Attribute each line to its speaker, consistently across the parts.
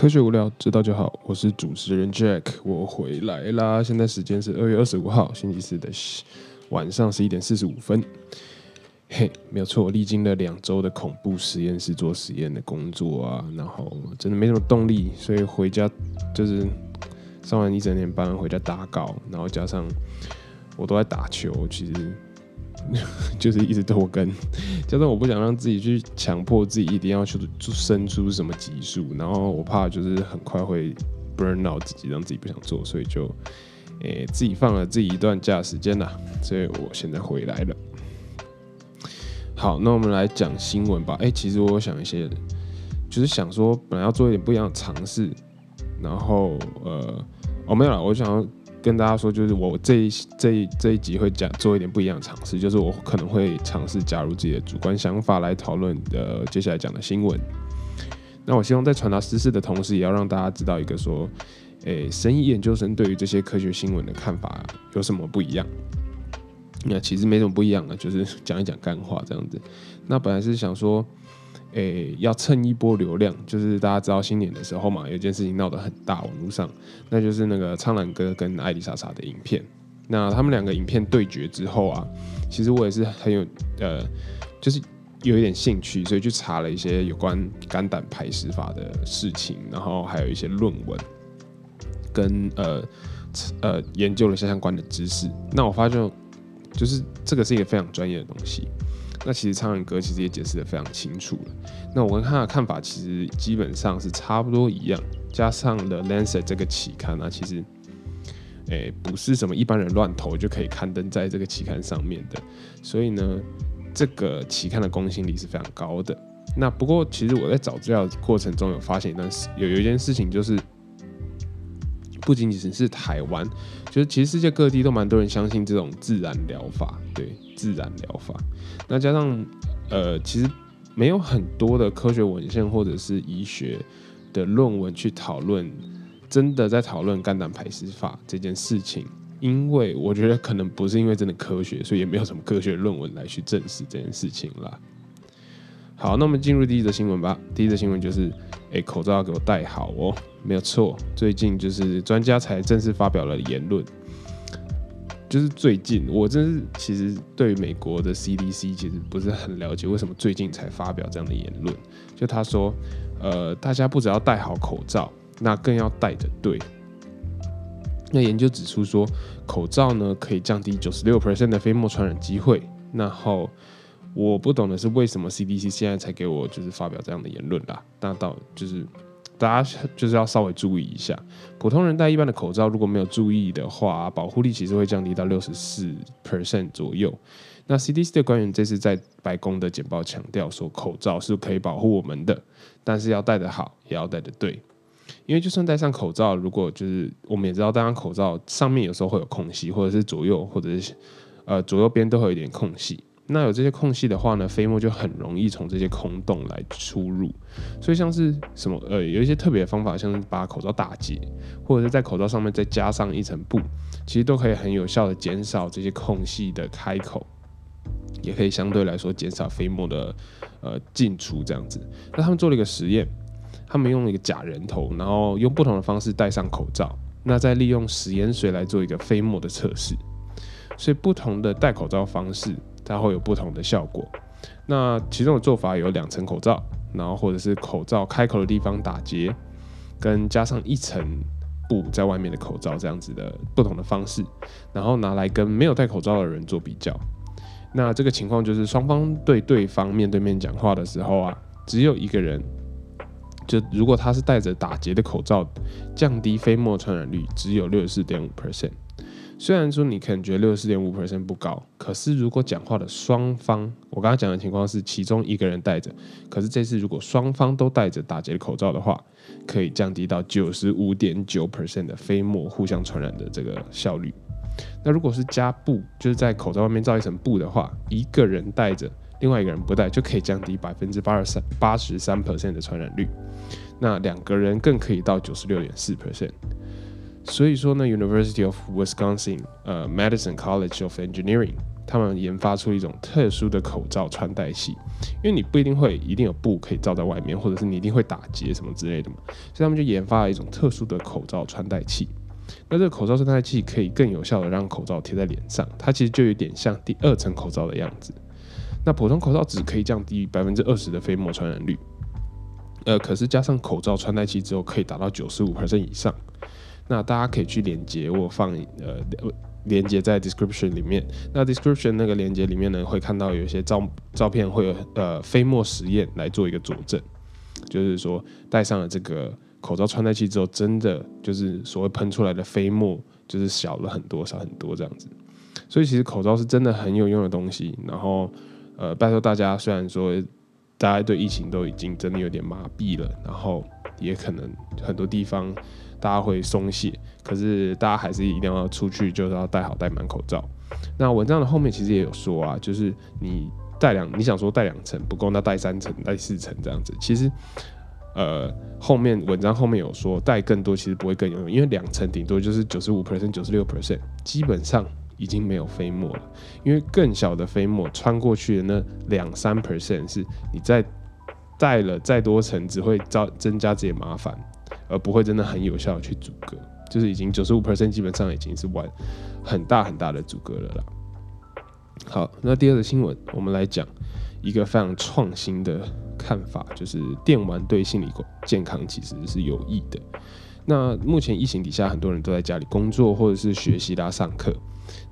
Speaker 1: 科学无聊，知道就好。我是主持人 Jack，我回来啦。现在时间是二月二十五号星期四的晚上十一点四十五分。嘿，没有错，我历经了两周的恐怖实验室做实验的工作啊，然后真的没什么动力，所以回家就是上完一整天班回家打稿，然后加上我都在打球，其实。就是一直拖更，加上我不想让自己去强迫自己一定要去生出什么级数，然后我怕就是很快会 burn out 自己，让自己不想做，所以就诶自己放了自己一段假时间啦，所以我现在回来了。好，那我们来讲新闻吧。哎，其实我想一些，就是想说本来要做一点不一样的尝试，然后呃，哦没有了，我想要。跟大家说，就是我这一这一这一集会讲做一点不一样的尝试，就是我可能会尝试加入自己的主观想法来讨论呃接下来讲的新闻。那我希望在传达知识的同时，也要让大家知道一个说，诶，生意研究生对于这些科学新闻的看法有什么不一样？那其实没什么不一样的，就是讲一讲干话这样子。那本来是想说。诶，要蹭一波流量，就是大家知道新年的时候嘛，有件事情闹得很大，网络上，那就是那个苍兰哥跟艾丽莎莎的影片。那他们两个影片对决之后啊，其实我也是很有呃，就是有一点兴趣，所以去查了一些有关肝胆排石法的事情，然后还有一些论文，跟呃呃研究了些相关的知识。那我发现，就是这个是一个非常专业的东西。那其实苍人哥其实也解释的非常清楚了。那我跟他的看法其实基本上是差不多一样，加上了 Lancet 这个期刊，那其实，诶不是什么一般人乱投就可以刊登在这个期刊上面的。所以呢，这个期刊的公信力是非常高的。那不过其实我在找资料过程中有发现一段事，有有一件事情就是，不仅仅是台湾，就是其实世界各地都蛮多人相信这种自然疗法，对。自然疗法，那加上呃，其实没有很多的科学文献或者是医学的论文去讨论，真的在讨论肝胆排石法这件事情，因为我觉得可能不是因为真的科学，所以也没有什么科学论文来去证实这件事情啦。好，那我们进入第一则新闻吧。第一则新闻就是，哎，口罩要给我戴好哦，没有错，最近就是专家才正式发表了言论。就是最近，我真是其实对美国的 CDC 其实不是很了解，为什么最近才发表这样的言论？就他说，呃，大家不只要戴好口罩，那更要戴的对。那研究指出说，口罩呢可以降低九十六 percent 的飞沫传染机会。然后我不懂的是，为什么 CDC 现在才给我就是发表这样的言论啦？那到就是。大家就是要稍微注意一下，普通人戴一般的口罩，如果没有注意的话，保护力其实会降低到六十四 percent 左右。那 CDC 的官员这次在白宫的简报强调说，口罩是可以保护我们的，但是要戴得好，也要戴得对。因为就算戴上口罩，如果就是我们也知道，戴上口罩上面有时候会有空隙，或者是左右，或者是呃左右边都会有一点空隙。那有这些空隙的话呢，飞沫就很容易从这些空洞来出入，所以像是什么呃，有一些特别的方法，像是把口罩打结，或者是在口罩上面再加上一层布，其实都可以很有效的减少这些空隙的开口，也可以相对来说减少飞沫的呃进出这样子。那他们做了一个实验，他们用了一个假人头，然后用不同的方式戴上口罩，那再利用食盐水来做一个飞沫的测试，所以不同的戴口罩方式。它会有不同的效果。那其中的做法有两层口罩，然后或者是口罩开口的地方打结，跟加上一层布在外面的口罩这样子的不同的方式，然后拿来跟没有戴口罩的人做比较。那这个情况就是双方对对方面对面讲话的时候啊，只有一个人，就如果他是戴着打结的口罩，降低飞沫传染率只有六十四点五 percent。虽然说你可能觉得六十四点五 percent 不高，可是如果讲话的双方，我刚刚讲的情况是其中一个人戴着，可是这次如果双方都戴着打结的口罩的话，可以降低到九十五点九 percent 的飞沫互相传染的这个效率。那如果是加布，就是在口罩外面罩一层布的话，一个人戴着，另外一个人不戴，就可以降低百分之八十三八十三 percent 的传染率。那两个人更可以到九十六点四 percent。所以说呢，University of Wisconsin，呃，Madison College of Engineering，他们研发出一种特殊的口罩穿戴器，因为你不一定会一定有布可以罩在外面，或者是你一定会打结什么之类的嘛，所以他们就研发了一种特殊的口罩穿戴器。那这个口罩穿戴器可以更有效的让口罩贴在脸上，它其实就有点像第二层口罩的样子。那普通口罩只可以降低百分之二十的飞沫传染率，呃，可是加上口罩穿戴器之后，可以达到九十五 percent 以上。那大家可以去连接，我放呃连接在 description 里面。那 description 那个连接里面呢，会看到有一些照照片，会有呃飞沫实验来做一个佐证，就是说戴上了这个口罩穿戴器之后，真的就是所谓喷出来的飞沫就是小了很多，少很多这样子。所以其实口罩是真的很有用的东西。然后呃，拜托大家，虽然说大家对疫情都已经真的有点麻痹了，然后也可能很多地方。大家会松懈，可是大家还是一定要出去，就是要戴好戴满口罩。那文章的后面其实也有说啊，就是你戴两，你想说戴两层不够，那戴三层、戴四层这样子。其实，呃，后面文章后面有说戴更多其实不会更有用，因为两层顶多就是九十五 percent、九十六 percent，基本上已经没有飞沫了。因为更小的飞沫穿过去的那两三 percent 是你在戴了再多层，只会造增加这些麻烦。而不会真的很有效去阻隔，就是已经九十五 percent 基本上已经是完很大很大的阻隔了啦。好，那第二个新闻，我们来讲一个非常创新的看法，就是电玩对心理健康其实是有益的。那目前疫情底下，很多人都在家里工作或者是学习啦、上课。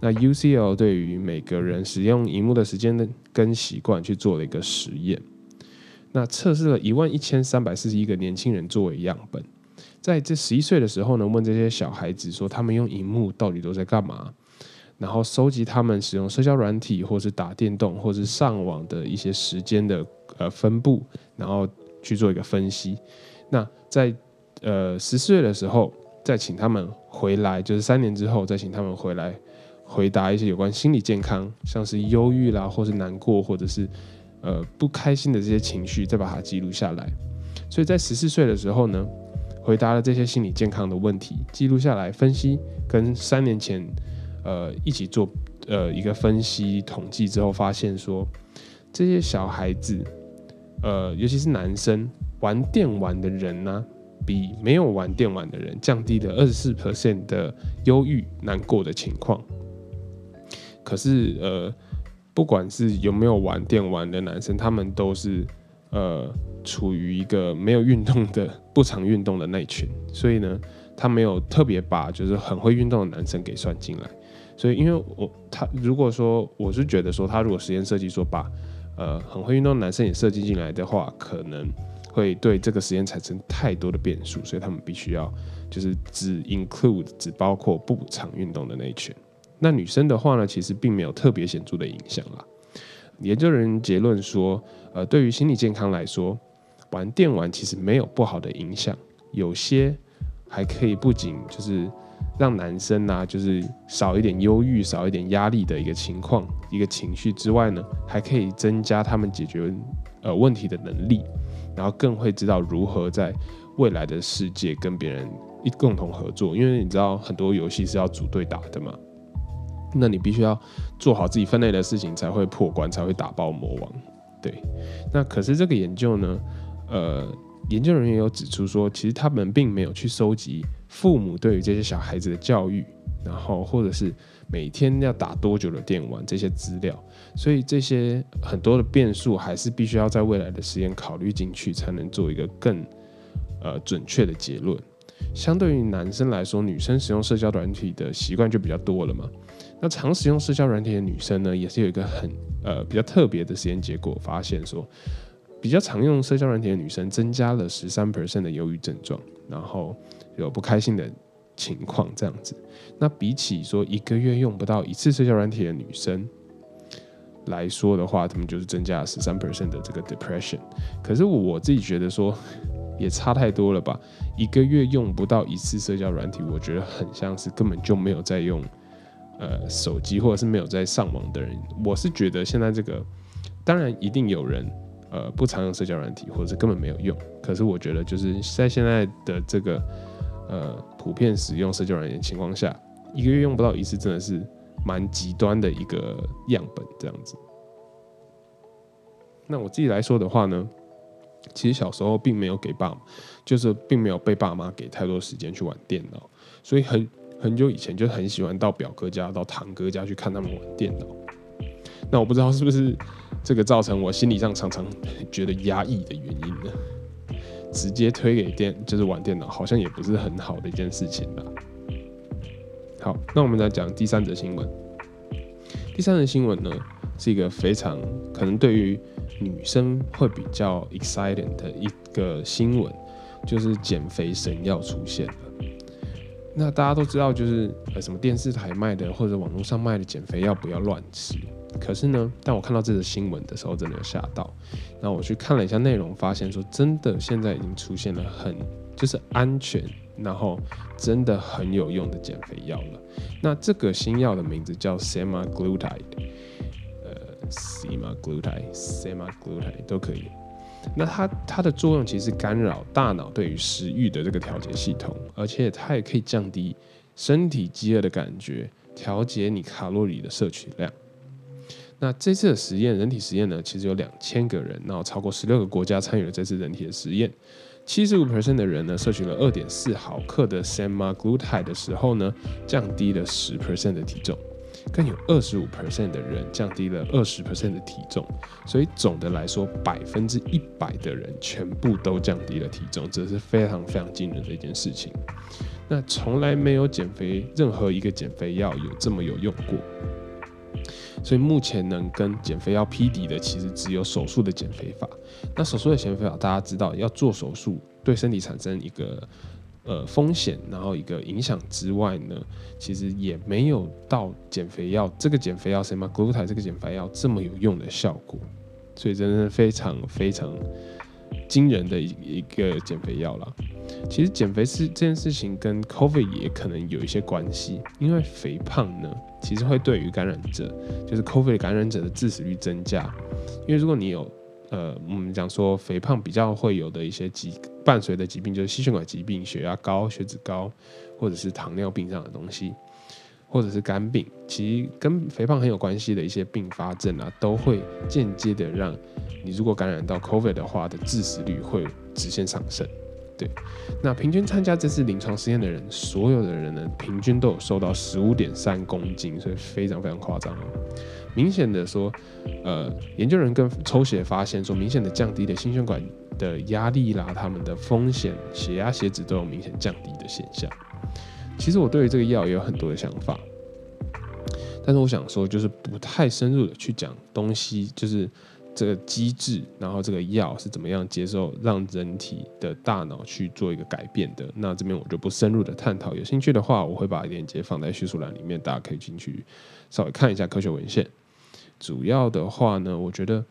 Speaker 1: 那 UCL 对于每个人使用荧幕的时间的跟习惯去做了一个实验，那测试了一万一千三百四十一个年轻人作为样本。在这十一岁的时候呢，问这些小孩子说他们用荧幕到底都在干嘛，然后收集他们使用社交软体或是打电动或是上网的一些时间的呃分布，然后去做一个分析。那在呃十四岁的时候，再请他们回来，就是三年之后再请他们回来回答一些有关心理健康，像是忧郁啦，或是难过，或者是呃不开心的这些情绪，再把它记录下来。所以在十四岁的时候呢。回答了这些心理健康的问题，记录下来分析，跟三年前呃一起做呃一个分析统计之后，发现说这些小孩子呃尤其是男生玩电玩的人呢，比没有玩电玩的人降低了二十四 percent 的忧郁难过的情况。可是呃不管是有没有玩电玩的男生，他们都是呃。处于一个没有运动的、不常运动的那群，所以呢，他没有特别把就是很会运动的男生给算进来。所以，因为我他如果说我是觉得说，他如果实验设计说把呃很会运动的男生也设计进来的话，可能会对这个实验产生太多的变数，所以他们必须要就是只 include 只包括不常运动的那一群。那女生的话呢，其实并没有特别显著的影响啦。研究人员结论说，呃，对于心理健康来说。玩电玩其实没有不好的影响，有些还可以不仅就是让男生啊，就是少一点忧郁、少一点压力的一个情况、一个情绪之外呢，还可以增加他们解决呃问题的能力，然后更会知道如何在未来的世界跟别人一共同合作。因为你知道很多游戏是要组队打的嘛，那你必须要做好自己分内的事情，才会破关，才会打爆魔王。对，那可是这个研究呢？呃，研究人员有指出说，其实他们并没有去收集父母对于这些小孩子的教育，然后或者是每天要打多久的电玩这些资料，所以这些很多的变数还是必须要在未来的实验考虑进去，才能做一个更呃准确的结论。相对于男生来说，女生使用社交软体的习惯就比较多了嘛。那常使用社交软体的女生呢，也是有一个很呃比较特别的实验结果，发现说。比较常用社交软体的女生增加了十三 percent 的忧郁症状，然后有不开心的情况这样子。那比起说一个月用不到一次社交软体的女生来说的话，他们就是增加了十三 percent 的这个 depression。可是我自己觉得说也差太多了吧？一个月用不到一次社交软体，我觉得很像是根本就没有在用呃手机或者是没有在上网的人。我是觉得现在这个当然一定有人。呃，不常用社交软体，或者是根本没有用。可是我觉得，就是在现在的这个呃普遍使用社交软件情况下，一个月用不到一次，真的是蛮极端的一个样本这样子。那我自己来说的话呢，其实小时候并没有给爸，就是并没有被爸妈给太多时间去玩电脑，所以很很久以前就很喜欢到表哥家、到堂哥家去看他们玩电脑。那我不知道是不是这个造成我心理上常常觉得压抑的原因呢？直接推给电就是玩电脑，好像也不是很好的一件事情吧。好，那我们来讲第三则新闻。第三则新闻呢，是一个非常可能对于女生会比较 exciting 的一个新闻，就是减肥神药出现了。那大家都知道，就是呃什么电视台卖的或者网络上卖的减肥药不要乱吃。可是呢，当我看到这个新闻的时候，真的有吓到。那我去看了一下内容，发现说真的，现在已经出现了很就是安全，然后真的很有用的减肥药了。那这个新药的名字叫 semaglutide，呃，semaglutide、semaglutide 都可以。那它它的作用其实干扰大脑对于食欲的这个调节系统，而且它也可以降低身体饥饿的感觉，调节你卡路里的摄取量。那这次的实验，人体实验呢，其实有两千个人，然后超过十六个国家参与了这次人体的实验。七十五 percent 的人呢，摄取了二点四毫克的 semaglutide 的时候呢，降低了十 percent 的体重；更有二十五 percent 的人降低了二十 percent 的体重。所以总的来说，百分之一百的人全部都降低了体重，这是非常非常惊人的一件事情。那从来没有减肥任何一个减肥药有这么有用过。所以目前能跟减肥药匹敌的，其实只有手术的减肥法。那手术的减肥法，大家知道要做手术对身体产生一个呃风险，然后一个影响之外呢，其实也没有到减肥药这个减肥药什么 glutide 这个减肥药这么有用的效果。所以真的非常非常惊人的一一个减肥药了。其实减肥是这件事情跟 COVID 也可能有一些关系，因为肥胖呢，其实会对于感染者，就是 COVID 感染者的致死率增加。因为如果你有，呃，我们讲说肥胖比较会有的一些疾伴随的疾病，就是心血管疾病、血压高、血脂高，或者是糖尿病这样的东西，或者是肝病，其实跟肥胖很有关系的一些并发症啊，都会间接的让你如果感染到 COVID 的话的致死率会直线上升。对，那平均参加这次临床实验的人，所有的人呢，平均都有瘦到十五点三公斤，所以非常非常夸张哦。明显的说，呃，研究人跟抽血发现说，明显的降低了心血管的压力啦，他们的风险，血压、血脂都有明显降低的现象。其实我对于这个药也有很多的想法，但是我想说，就是不太深入的去讲东西，就是。这个机制，然后这个药是怎么样接受让人体的大脑去做一个改变的？那这边我就不深入的探讨。有兴趣的话，我会把链接放在叙述栏里面，大家可以进去稍微看一下科学文献。主要的话呢，我觉得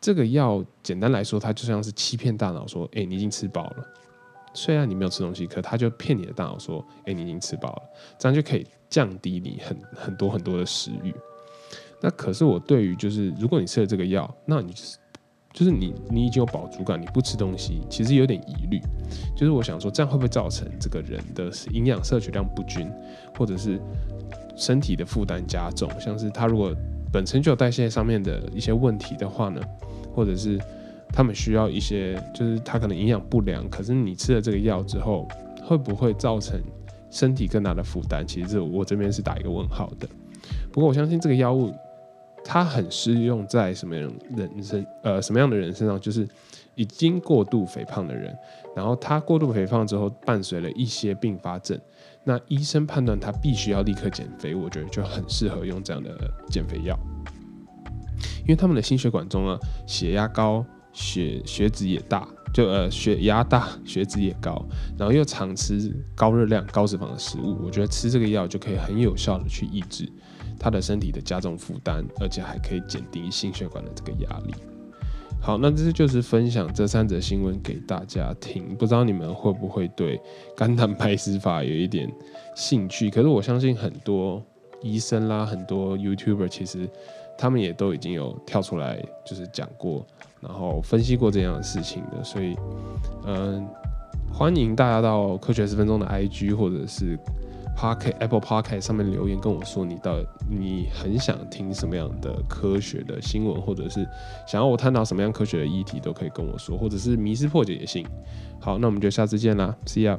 Speaker 1: 这个药简单来说，它就像是欺骗大脑说：“哎，你已经吃饱了。”虽然你没有吃东西，可它就骗你的大脑说：“哎，你已经吃饱了。”这样就可以降低你很很多很多的食欲。那可是我对于就是如果你吃了这个药，那你就是就是你你已经有饱足感，你不吃东西，其实有点疑虑。就是我想说，这样会不会造成这个人的营养摄取量不均，或者是身体的负担加重？像是他如果本身就有代谢上面的一些问题的话呢，或者是他们需要一些，就是他可能营养不良，可是你吃了这个药之后，会不会造成身体更大的负担？其实这我这边是打一个问号的。不过我相信这个药物。它很适用在什么样人身呃什么样的人身上？就是已经过度肥胖的人，然后他过度肥胖之后伴随了一些并发症，那医生判断他必须要立刻减肥，我觉得就很适合用这样的减肥药，因为他们的心血管中啊血压高，血血脂也大，就呃血压大，血脂也高，然后又常吃高热量高脂肪的食物，我觉得吃这个药就可以很有效的去抑制。他的身体的加重负担，而且还可以减低心血管的这个压力。好，那这就是分享这三则新闻给大家听。不知道你们会不会对肝胆排石法有一点兴趣？可是我相信很多医生啦，很多 YouTuber 其实他们也都已经有跳出来，就是讲过，然后分析过这样的事情的。所以，嗯，欢迎大家到科学十分钟的 IG 或者是。Park Apple Park 上面留言跟我说，你到你很想听什么样的科学的新闻，或者是想要我探讨什么样科学的议题，都可以跟我说，或者是迷失破解也行。好，那我们就下次见啦，See you。